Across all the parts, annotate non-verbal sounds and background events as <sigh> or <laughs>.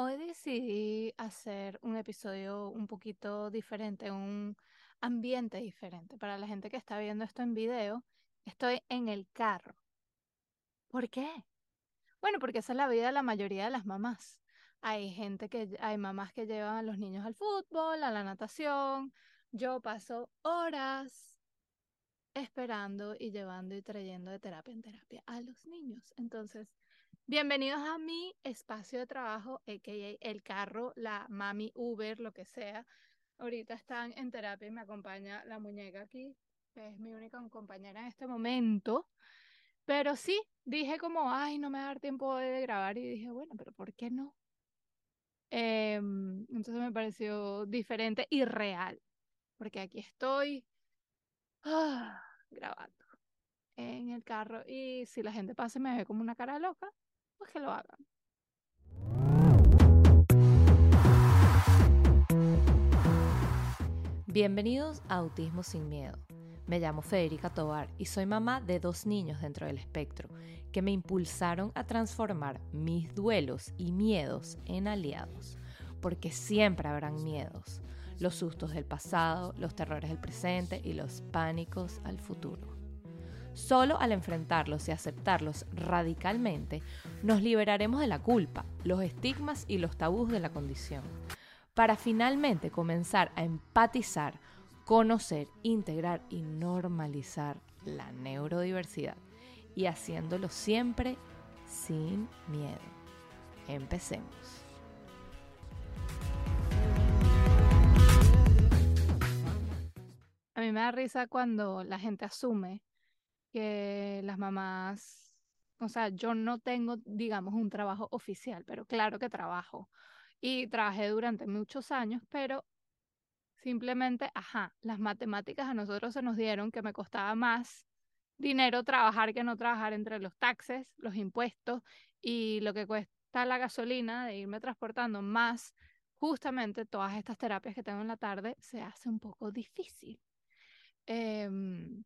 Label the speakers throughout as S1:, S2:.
S1: Hoy decidí hacer un episodio un poquito diferente, un ambiente diferente. Para la gente que está viendo esto en video, estoy en el carro. ¿Por qué? Bueno, porque esa es la vida de la mayoría de las mamás. Hay gente que, hay mamás que llevan a los niños al fútbol, a la natación. Yo paso horas esperando y llevando y trayendo de terapia en terapia a los niños. Entonces, bienvenidos a mi espacio de trabajo, a.k.a. el carro, la mami Uber, lo que sea. Ahorita están en terapia y me acompaña la muñeca aquí, que es mi única compañera en este momento. Pero sí, dije como, ay, no me va a dar tiempo de grabar y dije, bueno, pero ¿por qué no? Em, entonces me pareció diferente y real, porque aquí estoy ah, grabando en el carro y si la gente pasa me ve como una cara loca, pues que lo hagan.
S2: Bienvenidos a Autismo sin Miedo. Me llamo Federica Tobar y soy mamá de dos niños dentro del espectro que me impulsaron a transformar mis duelos y miedos en aliados, porque siempre habrán miedos, los sustos del pasado, los terrores del presente y los pánicos al futuro. Solo al enfrentarlos y aceptarlos radicalmente, nos liberaremos de la culpa, los estigmas y los tabús de la condición, para finalmente comenzar a empatizar, conocer, integrar y normalizar la neurodiversidad y haciéndolo siempre sin miedo. Empecemos.
S1: A mí me da risa cuando la gente asume que las mamás, o sea, yo no tengo, digamos, un trabajo oficial, pero claro que trabajo. Y trabajé durante muchos años, pero simplemente, ajá, las matemáticas a nosotros se nos dieron que me costaba más dinero trabajar que no trabajar entre los taxes, los impuestos y lo que cuesta la gasolina de irme transportando más justamente todas estas terapias que tengo en la tarde se hace un poco difícil. Em,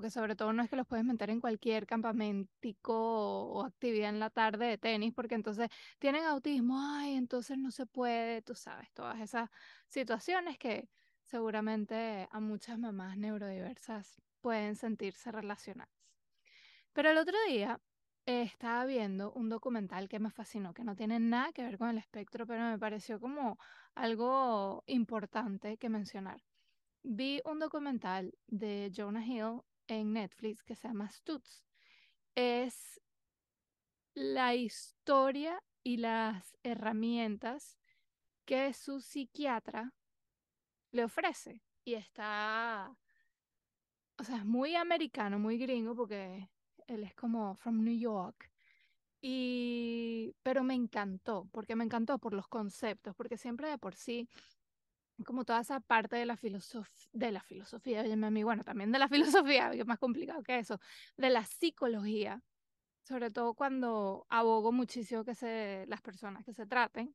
S1: porque sobre todo no es que los puedes meter en cualquier campamentico o, actividad en la tarde de tenis, porque entonces tienen autismo, ay, entonces no se puede, tú sabes, todas esas situaciones que seguramente a muchas mamás neurodiversas pueden sentirse relacionadas. Pero el otro día estaba viendo un documental que me fascinó, que no tiene nada que ver con el espectro, pero me pareció como algo importante que mencionar. Vi un documental de Jonah Hill en Netflix que se llama Stutz. Es la historia y las herramientas que su psiquiatra le ofrece. Y está, o sea, es muy americano, muy gringo, porque él es como from New York. Y, pero me encantó, porque me encantó por los conceptos, porque siempre de por sí como toda esa parte de la, de la filosofía, oye, mi bueno, también de la <laughs> filosofía, que es más complicado que eso, de la psicología, sobre todo cuando abogo muchísimo que se, las personas que se traten,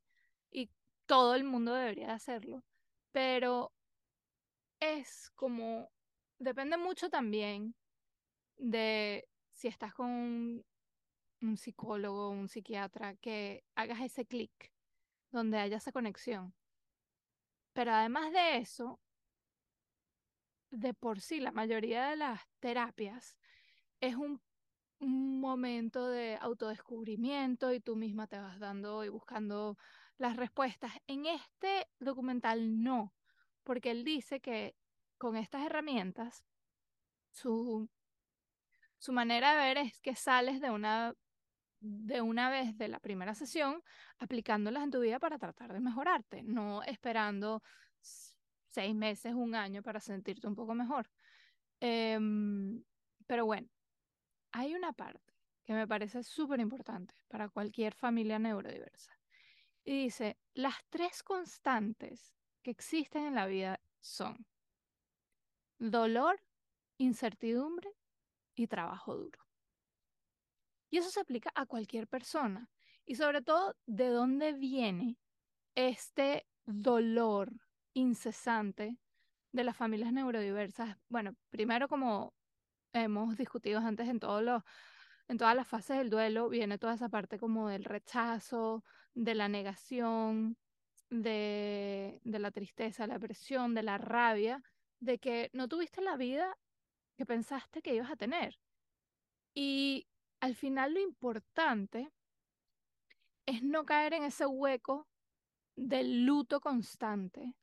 S1: y todo el mundo debería hacerlo, pero es como, depende mucho también de si estás con un, un psicólogo, un psiquiatra, que hagas ese clic, donde haya esa conexión pero además de eso, de por sí, la mayoría de las terapias es un, momento de autodescubrimiento y tú misma te vas dando y buscando las respuestas. En este documental no, porque él dice que con estas herramientas, su, su manera de ver es que sales de una de una vez de la primera sesión, aplicándolas en tu vida para tratar de mejorarte, no esperando seis meses, un año para sentirte un poco mejor. Em, pero bueno, hay una parte que me parece súper importante para cualquier familia neurodiversa. Y dice, las tres constantes que existen en la vida son dolor, incertidumbre y trabajo duro. Y eso se aplica a cualquier persona. Y sobre todo, ¿de dónde viene este dolor incesante de las familias neurodiversas? Bueno, primero como hemos discutido antes en todos los en todas las fases del duelo viene toda esa parte como del rechazo, de la negación, de, de la tristeza, la depresión, de la rabia, de que no tuviste la vida que pensaste que ibas a tener. Y al final lo importante es no caer en ese hueco del luto constante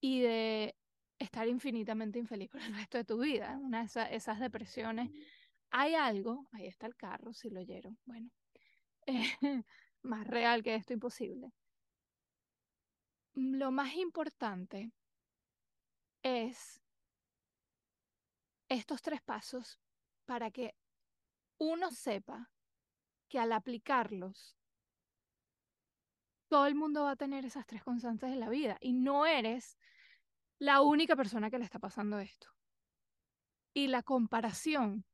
S1: y de estar infinitamente infeliz por el resto de tu vida, una de esas, esas depresiones. Hay algo, ahí está el carro, si lo oyeron, bueno, <laughs> más real que esto imposible. Lo más importante es estos tres pasos para que uno sepa que al aplicarlos, todo el mundo va a tener esas tres constantes en la vida y no eres la única persona que le está pasando esto. Y la comparación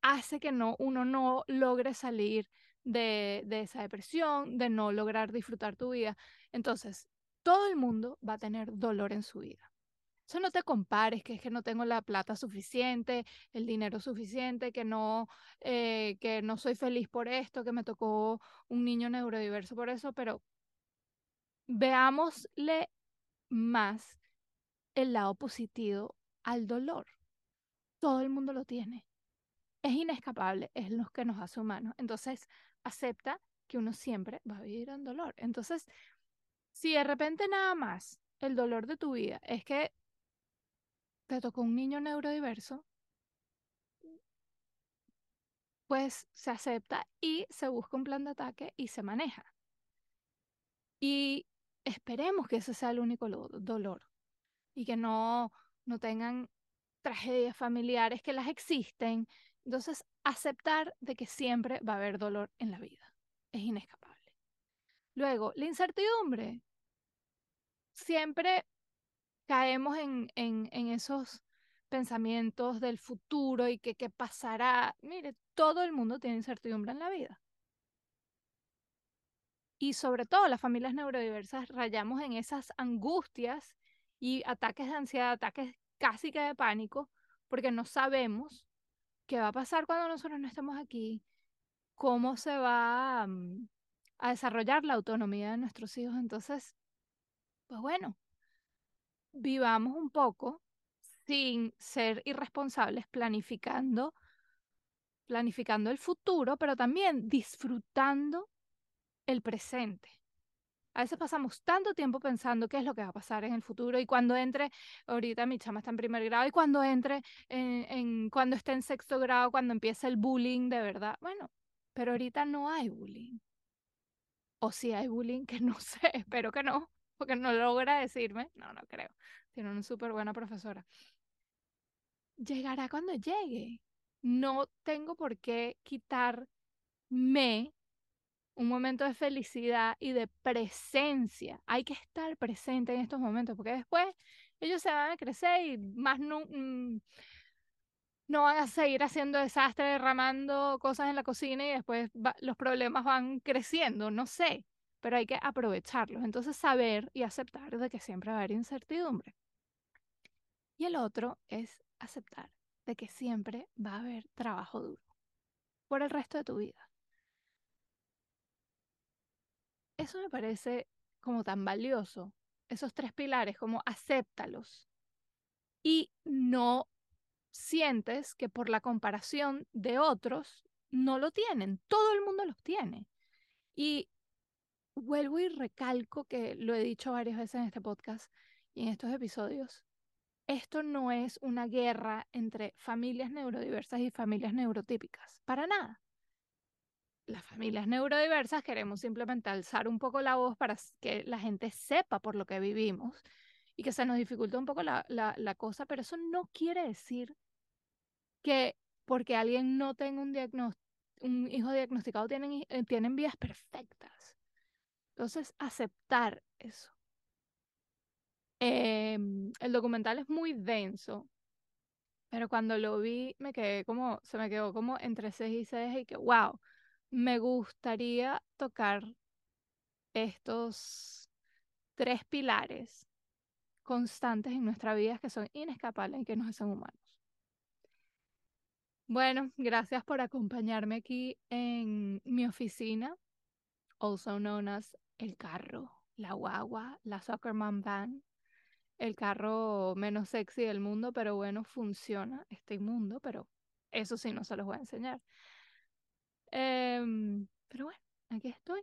S1: hace que no, uno no logre salir de, de esa depresión, de no lograr disfrutar tu vida. Entonces, todo el mundo va a tener dolor en su vida. Eso no te compares, que es que no tengo la plata suficiente, el dinero suficiente, que no, eh, que no soy feliz por esto, que me tocó un niño neurodiverso por eso, pero veámosle más el lado positivo al dolor. Todo el mundo lo tiene. Es inescapable, es lo que nos hace humanos. Entonces, acepta que uno siempre va a vivir en dolor. Entonces, si de repente nada más el dolor de tu vida es que te tocó un niño neurodiverso, pues se acepta y se busca un plan de ataque y se maneja. Y esperemos que ese sea el único dolor y que no, no tengan tragedias familiares que las existen. Entonces, aceptar de que siempre va a haber dolor en la vida. Es inescapable. Luego, la incertidumbre. Siempre caemos en, en, en esos pensamientos del futuro y que qué pasará. Mire, todo el mundo tiene incertidumbre en la vida. Y sobre todo las familias neurodiversas rayamos en esas angustias y ataques de ansiedad, ataques casi que de pánico, porque no sabemos qué va a pasar cuando nosotros no estemos aquí, cómo se va mm, a desarrollar la autonomía de nuestros hijos. Entonces, pues bueno, vivamos un poco sin ser irresponsables, planificando, planificando el futuro, pero también disfrutando el presente. A veces pasamos tanto tiempo pensando qué es lo que va a pasar en el futuro y cuando entre, ahorita mi chama está en primer grado y cuando entre, en, cuando esté en sexto grado, cuando empiece el bullying de verdad, bueno, pero ahorita no hay bullying. O si hay bullying, que no sé, <laughs> espero que no porque no logra decirme, no, no creo, tiene una súper buena profesora. Llegará cuando llegue. No tengo por qué quitarme un momento de felicidad y de presencia. Hay que estar presente en estos momentos, porque después ellos se van a crecer y más no, mm, no van a seguir haciendo desastre, derramando cosas en la cocina y después los problemas van creciendo, no sé pero hay que aprovecharlos. Entonces, saber y aceptar de que siempre va a haber incertidumbre. Y el otro es aceptar de que siempre va a haber trabajo duro por el resto de tu vida. Eso me parece como tan valioso, esos tres pilares, como acéptalos y no sientes que por la comparación de otros no lo tienen, todo el mundo los tiene. Y vuelvo y recalco que lo he dicho varias veces en este podcast y en estos episodios. Esto no es una guerra entre familias neurodiversas y familias neurotípicas, para nada. Las familias neurodiversas queremos simplemente alzar un poco la voz para que la gente sepa por lo que vivimos y que se nos dificulta un poco la, la, cosa, pero eso no quiere decir que porque alguien no tenga un, un hijo diagnosticado tienen, eh, tienen vidas perfectas. Entonces, aceptar eso. Em, el documental es muy denso, pero cuando lo vi me quedé como, se me quedó como entre seis y seis y que, wow, me gustaría tocar estos tres pilares constantes en nuestra vida que son inescapables y que nos hacen humanos. Bueno, gracias por acompañarme aquí en mi oficina, also known as el carro, la guagua, la soccer mom van, el carro menos sexy del mundo, pero bueno, funciona, está inmundo, pero eso sí no se los voy a enseñar. Em, pero bueno, aquí estoy,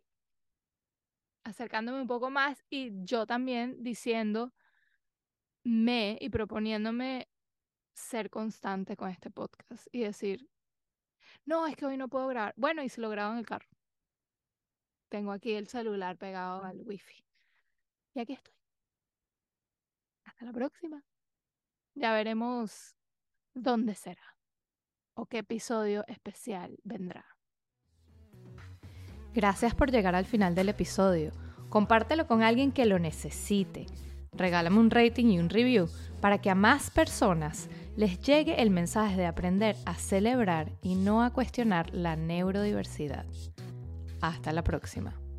S1: acercándome un poco más y yo también diciendo me y proponiéndome ser constante con este podcast y decir, no, es que hoy no puedo grabar. Bueno, y si lo grabo en el carro. Tengo aquí el celular pegado al wifi. Y aquí estoy. Hasta la próxima. Ya veremos dónde será o qué episodio especial vendrá.
S2: Gracias por llegar al final del episodio. Compártelo con alguien que lo necesite. Regálame un rating y un review para que a más personas les llegue el mensaje de aprender a celebrar y no a cuestionar la neurodiversidad. Hasta la próxima.